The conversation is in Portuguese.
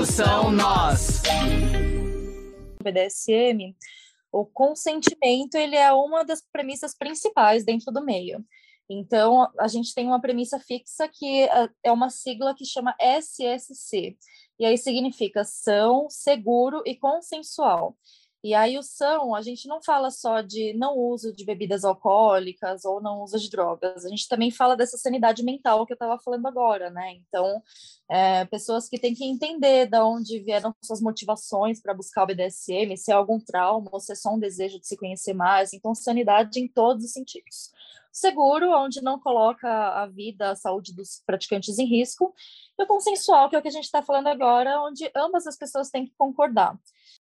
são nós. BDSM, o consentimento ele é uma das premissas principais dentro do meio. Então, a gente tem uma premissa fixa que é, é uma sigla que chama SSC, e aí significa são, seguro e consensual. E aí o são, a gente não fala só de não uso de bebidas alcoólicas ou não uso de drogas, a gente também fala dessa sanidade mental que eu estava falando agora, né? Então, é, pessoas que têm que entender de onde vieram suas motivações para buscar o BDSM, se é algum trauma ou se é só um desejo de se conhecer mais. Então, sanidade em todos os sentidos. Seguro, onde não coloca a vida, a saúde dos praticantes em risco, e o consensual, que é o que a gente está falando agora, onde ambas as pessoas têm que concordar.